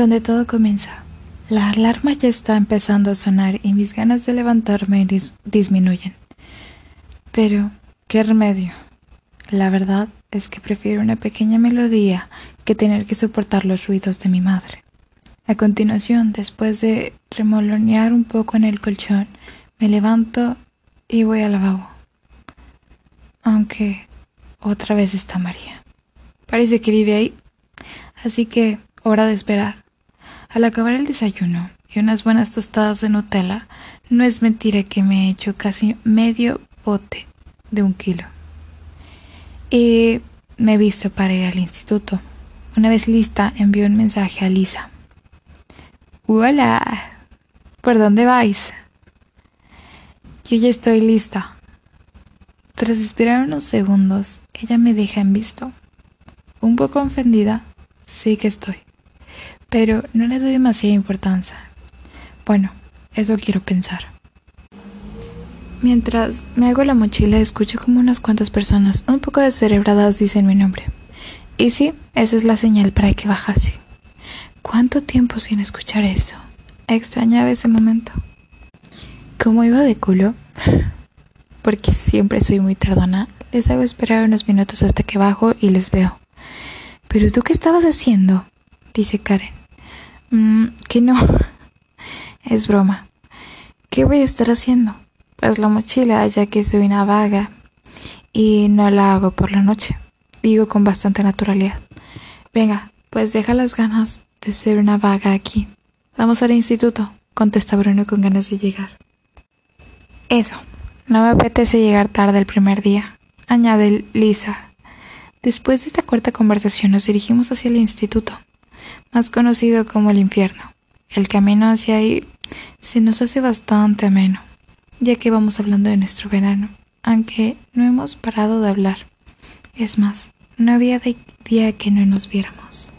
donde todo comienza. La alarma ya está empezando a sonar y mis ganas de levantarme dis disminuyen. Pero, ¿qué remedio? La verdad es que prefiero una pequeña melodía que tener que soportar los ruidos de mi madre. A continuación, después de remolonear un poco en el colchón, me levanto y voy al lavabo. Aunque otra vez está María. Parece que vive ahí. Así que, hora de esperar. Al acabar el desayuno y unas buenas tostadas de Nutella, no es mentira que me he hecho casi medio bote de un kilo. Y me he visto para ir al instituto. Una vez lista, envió un mensaje a Lisa. Hola, ¿por dónde vais? Yo ya estoy lista. Tras esperar unos segundos, ella me deja en visto. Un poco ofendida, sí que estoy pero no le doy demasiada importancia. Bueno, eso quiero pensar. Mientras me hago la mochila, escucho como unas cuantas personas un poco descerebradas dicen mi nombre. Y sí, esa es la señal para que bajase. ¿Cuánto tiempo sin escuchar eso? Extrañaba ese momento. ¿Cómo iba de culo? Porque siempre soy muy tardona, les hago esperar unos minutos hasta que bajo y les veo. ¿Pero tú qué estabas haciendo? dice Karen. Mm, que no. Es broma. ¿Qué voy a estar haciendo? Pues la mochila, ya que soy una vaga y no la hago por la noche. Digo con bastante naturalidad. Venga, pues deja las ganas de ser una vaga aquí. Vamos al instituto, contesta Bruno con ganas de llegar. Eso, no me apetece llegar tarde el primer día, añade Lisa. Después de esta cuarta conversación nos dirigimos hacia el instituto más conocido como el infierno. El camino hacia ahí se nos hace bastante ameno, ya que vamos hablando de nuestro verano, aunque no hemos parado de hablar. Es más, no había día que no nos viéramos.